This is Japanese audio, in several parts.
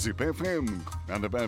ZipFM なんだば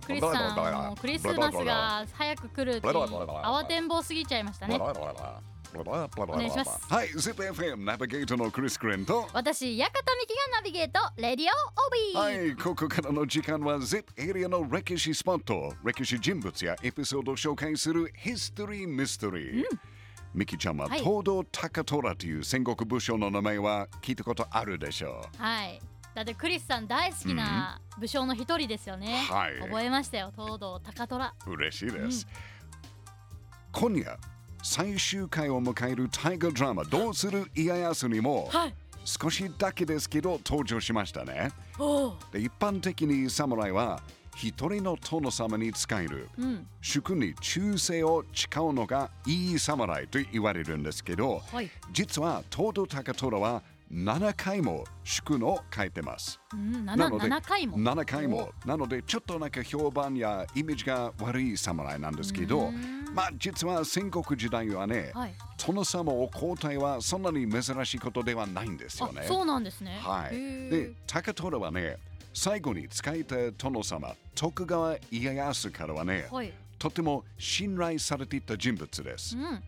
クリスさんもうクリスマスが早く来るって慌てんぼうすぎちゃいましたねお願いしますはい ZipFM ナビゲートのクリス・クレンと私館美希がナビゲートレディオオビーはいここからの時間は ZIP エリアの歴史スポット歴史人物やエピソードを紹介するヒストリー・ミステリー、うんミキちゃんははい。東堂高虎という戦国武将の名前は聞いたことあるでしょはい。だってクリスさん大好きな武将の一人ですよね、はい。覚えましたよ。東堂高虎。う嬉しいです、今夜最終回を迎える大河ドラマ「どうする家康」にもはい。少しだけですけど登場しましたね。で一般的に侍は一人の殿様に仕える。うん。主に忠誠を誓うのがいい侍と言われるんですけど、はい。実は東堂高虎は7回も祝の書いてます。うんなので 7, 回も。7回も。なのでちょっとなんか評判やイメージが悪い侍なんですけど、まあ実は戦国時代はね、はい。殿様を交代はそんなに珍しいことではないんですよね。あそうなんですね。はい。で、高虎はね、最後に使えた殿様、徳川家康からはね、はいとても信頼されていた人物ですう。ん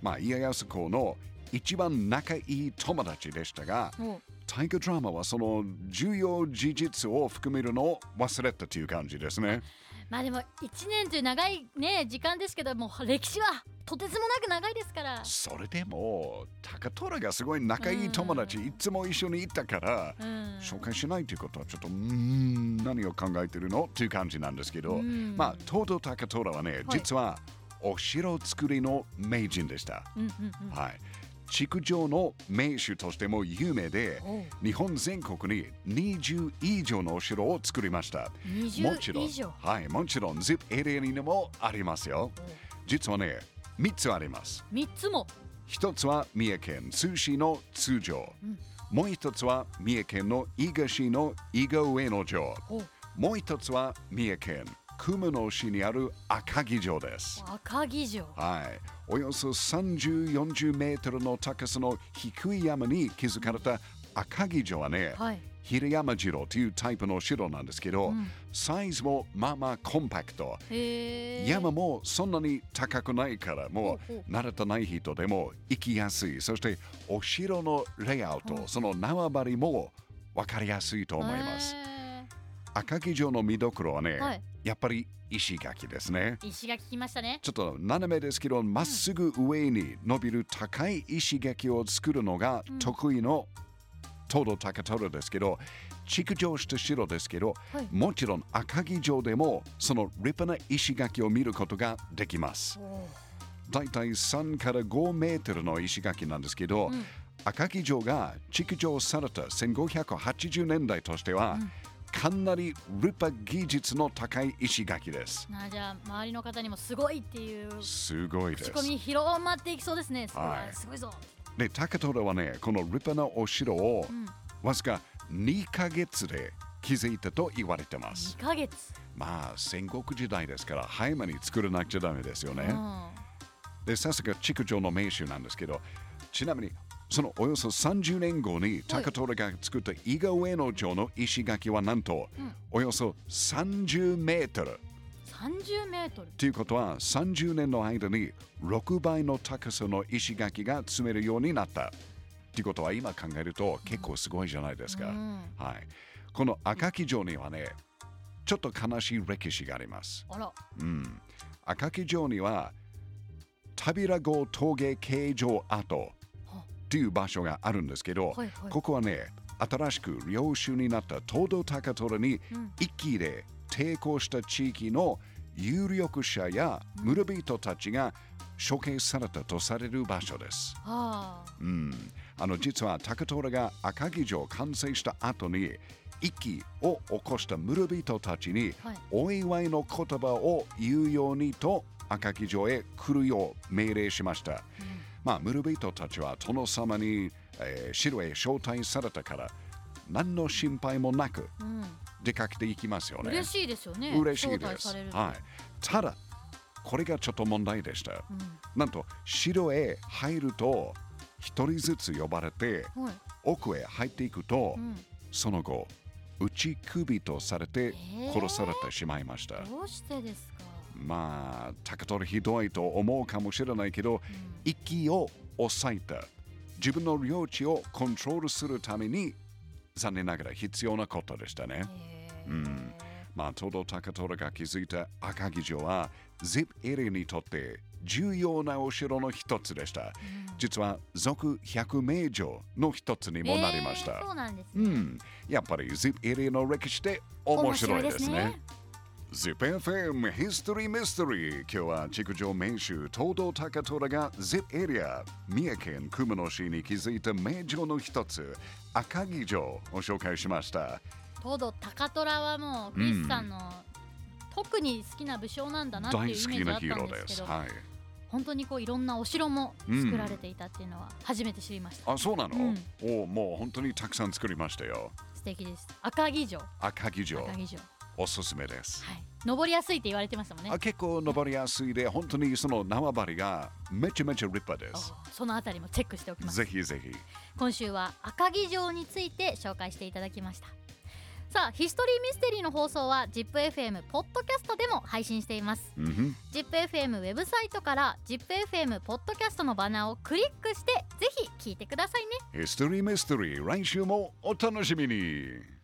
まあ、家康公の一番仲いい友達でしたが、お大河ドラマはその重要事実を含めるのを忘れたという感じですね。まあでも1年という長いね時間ですけども歴史はとてつもなく長いですから。それでも、高虎がすごい仲いい友達、うん。いつも一緒にいたから、うん。紹介しないということはちょっとうーん何を考えてるの？っていう感じなんですけど、うん。まあ東堂高虎はね、実はお城作りの名人でした。うんうんうん。はい。築城の名手としても有名で、日本全国に20以上のお城を作りました。もち20ろん。はい、もちろん。ZIP エリアにもありますよ。実はね、3つあります。3つも。一つは三重県津市の通城、もう一つは三重県の伊賀市の伊賀上野城。おもう一つは三重県熊野市にある赤城城です。赤城城。はい。およそ3040メートルの高さの低い山に築かれた赤城城はね、はい。平山城というタイプの城なんですけど、サイズもまあまあコンパクト。山もそんなに高くないからもほう慣れてない人でも行きやすい。そしてお城のレイアウトその縄張りも分かりやすいと思います。へ赤城城の見どころはね、はいやっぱり石垣ですね。ー石垣来ましたね。ちょっと斜めですけどまっすぐ上に伸びる高い石垣を作るのが得意の東堂高虎ですけど築城した城ですけど、はい。もちろん赤城城でもその立派な石垣を見ることができます。おだいたい3から5メートルの石垣なんですけど、赤城城が築城された1580年代としては、かなり立派技術の高い石垣です。なじゃあ周りの方にもすごいっていうすごいです口。コミ広まっていきそうですねすごい、はいすごいぞで、高虎はね、この立派なお城をわずか2ヶ月で築いたと言われてます。2ヶ月まあ、戦国時代ですから早めに作らなくちゃダメですよね。うんで、さすが築城の名手なんですけど、ちなみに、そのおよそ30年後に高虎が作った伊賀上野城の石垣はなんと、およそ30メートル。30メートルということは30年の間に6倍の高さの石垣が積めるようになった。ということは今考えると結構すごいじゃないですか。うんはい。この赤城城にはね、ちょっと悲しい歴史があります。あらうん、赤城城にはタビラ号峠形状跡という場所があるんですけど、はいはい。ここはね新しく領主になった東堂高虎に一気で抵抗した地域の有力者や村人たちが処刑されたとされる場所です。あうん、あの実は高虎が赤城城を完成した後に一揆を起こした村人たちにはい。お祝いの言葉を言うようにと赤城城へ来るよう命令しました。まあ村人たちは殿様に、えー城へ招待されたから何の心配もなく出かけていきますよね。嬉しいですよね。嬉しいです。はい、ただこれがちょっと問題でした。なんと城へ入ると一人ずつ呼ばれてはい。奥へ入っていくと、うん。その後打ち首とされて殺されてしまいました、どうしてですか？まあ高取ひどいと思うかもしれないけど、うん、息を抑えた自分の領地をコントロールするために残念ながら必要なことでしたね。うんまあ、東堂高虎が築いた赤城城は ZIP エリアにとって重要なお城の一つでした。うん、実は俗百名城の一つにもなりました。えー、そうなんです、ね、うん。やっぱり ZIP エリアの歴史で面白いですね。ZIPFM History Mystery. 今日は築城名手東堂高虎が ZIP エリア三重県熊野市に築いた名城の一つ赤城城を紹介しました。東堂高虎はもうクリスさんの、うん、特に好きな武将なんだなっていうイメージだったんですけど、はい、本当にこういろんなお城も作られていたっていうのは初めて知りました、うん、あそうなの、うん、おもう本当にたくさん作りましたよ。素敵です。赤城城。赤城城。赤城城おすすめです。はい、登りやすいって言われてましたもんね。あ結構登りやすいで、本当にその縄張りがめちゃめちゃ立派です。そのあたりもチェックしておきます。ぜひぜひ。今週は赤城城について紹介していただきました。さあヒストリーミステリーの放送は ZIPFM ポッドキャストでも配信しています、ZIPFM ウェブサイトから ZIPFM ポッドキャストのバナーをクリックしてぜひ聞いてくださいねヒストリーミステリー来週もお楽しみに